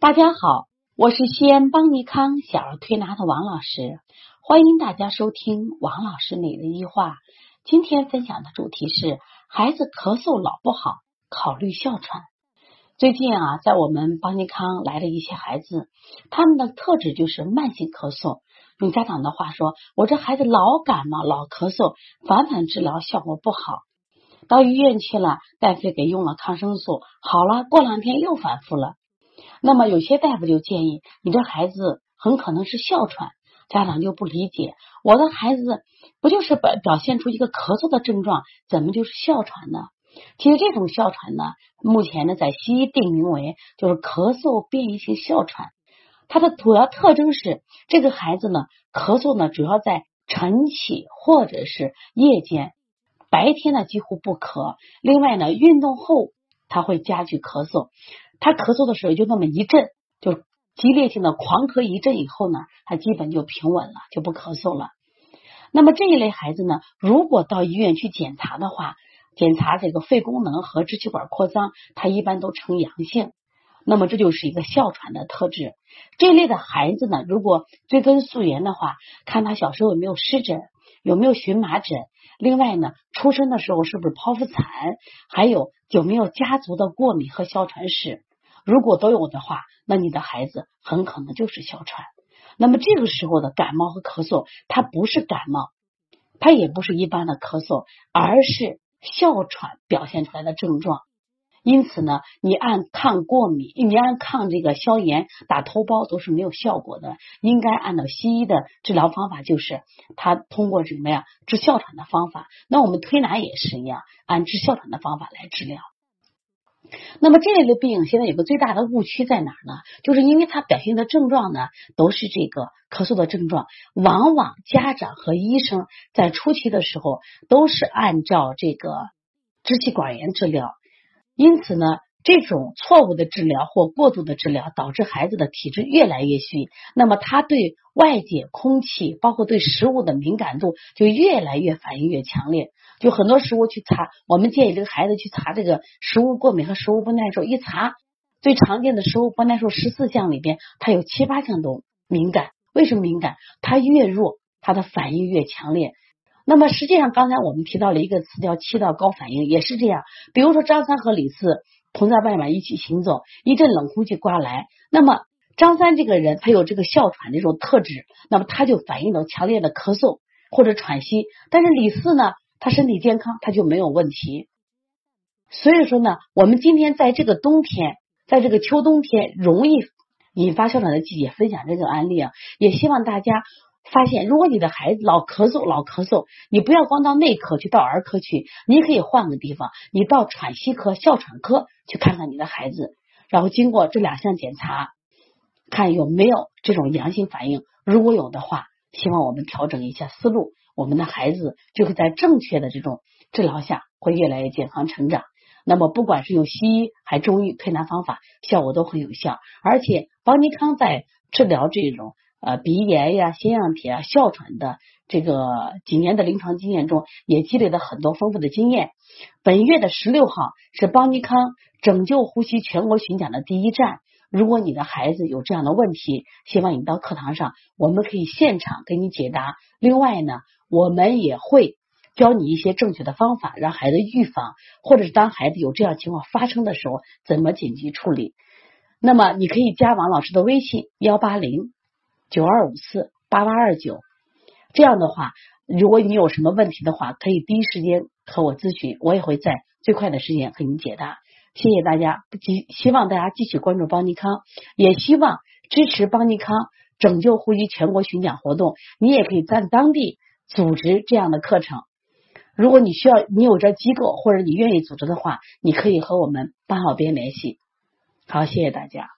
大家好，我是西安邦尼康小儿推拿的王老师，欢迎大家收听王老师每日一话。今天分享的主题是孩子咳嗽老不好，考虑哮喘。最近啊，在我们邦尼康来了一些孩子，他们的特质就是慢性咳嗽。用家长的话说，我这孩子老感冒、老咳嗽，反反治疗效果不好。到医院去了，大夫给用了抗生素，好了，过两天又反复了。那么有些大夫就建议你这孩子很可能是哮喘，家长就不理解，我的孩子不就是表表现出一个咳嗽的症状，怎么就是哮喘呢？其实这种哮喘呢，目前呢在西医定名为就是咳嗽变异性哮喘，它的主要特征是这个孩子呢咳嗽呢主要在晨起或者是夜间，白天呢几乎不咳，另外呢运动后他会加剧咳嗽。他咳嗽的时候就那么一阵，就激烈性的狂咳一阵以后呢，他基本就平稳了，就不咳嗽了。那么这一类孩子呢，如果到医院去检查的话，检查这个肺功能和支气管扩张，他一般都呈阳性。那么这就是一个哮喘的特质。这类的孩子呢，如果追根溯源的话，看他小时候有没有湿疹，有没有荨麻疹，另外呢，出生的时候是不是剖腹产，还有有没有家族的过敏和哮喘史。如果都有的话，那你的孩子很可能就是哮喘。那么这个时候的感冒和咳嗽，它不是感冒，它也不是一般的咳嗽，而是哮喘表现出来的症状。因此呢，你按抗过敏，你按抗这个消炎打头孢都是没有效果的。应该按照西医的治疗方法，就是他通过什么呀治哮喘的方法。那我们推拿也是一样，按治哮喘的方法来治疗。那么这类的病现在有个最大的误区在哪儿呢？就是因为它表现的症状呢都是这个咳嗽的症状，往往家长和医生在初期的时候都是按照这个支气管炎治疗，因此呢。这种错误的治疗或过度的治疗，导致孩子的体质越来越虚，那么他对外界空气，包括对食物的敏感度就越来越反应越强烈。就很多食物去查，我们建议这个孩子去查这个食物过敏和食物不耐受，一查最常见的食物不耐受十四项里边，他有七八项都敏感。为什么敏感？他越弱，他的反应越强烈。那么实际上，刚才我们提到了一个词叫气道高反应，也是这样。比如说张三和李四。同在外面一起行走，一阵冷空气刮来，那么张三这个人他有这个哮喘这种特质，那么他就反映到强烈的咳嗽或者喘息。但是李四呢，他身体健康，他就没有问题。所以说呢，我们今天在这个冬天，在这个秋冬天容易引发哮喘的季节，分享这个案例啊，也希望大家。发现，如果你的孩子老咳嗽，老咳嗽，你不要光到内科去，到儿科去，你可以换个地方，你到喘息科、哮喘科去看看你的孩子，然后经过这两项检查，看有没有这种阳性反应。如果有的话，希望我们调整一下思路，我们的孩子就会在正确的这种治疗下，会越来越健康成长。那么，不管是用西医还是中医推拿方法，效果都很有效，而且邦尼康在治疗这种。呃，鼻炎呀、腺样体啊、哮喘的这个几年的临床经验中，也积累了很多丰富的经验。本月的十六号是邦尼康拯救呼吸全国巡讲的第一站。如果你的孩子有这样的问题，希望你到课堂上，我们可以现场给你解答。另外呢，我们也会教你一些正确的方法，让孩子预防，或者是当孩子有这样情况发生的时候，怎么紧急处理。那么，你可以加王老师的微信：幺八零。九二五四八八二九，这样的话，如果你有什么问题的话，可以第一时间和我咨询，我也会在最快的时间给你解答。谢谢大家，继希望大家继续关注邦尼康，也希望支持邦尼康拯救呼吸全国巡讲活动。你也可以在当地组织这样的课程。如果你需要，你有这机构或者你愿意组织的话，你可以和我们八号边联系。好，谢谢大家。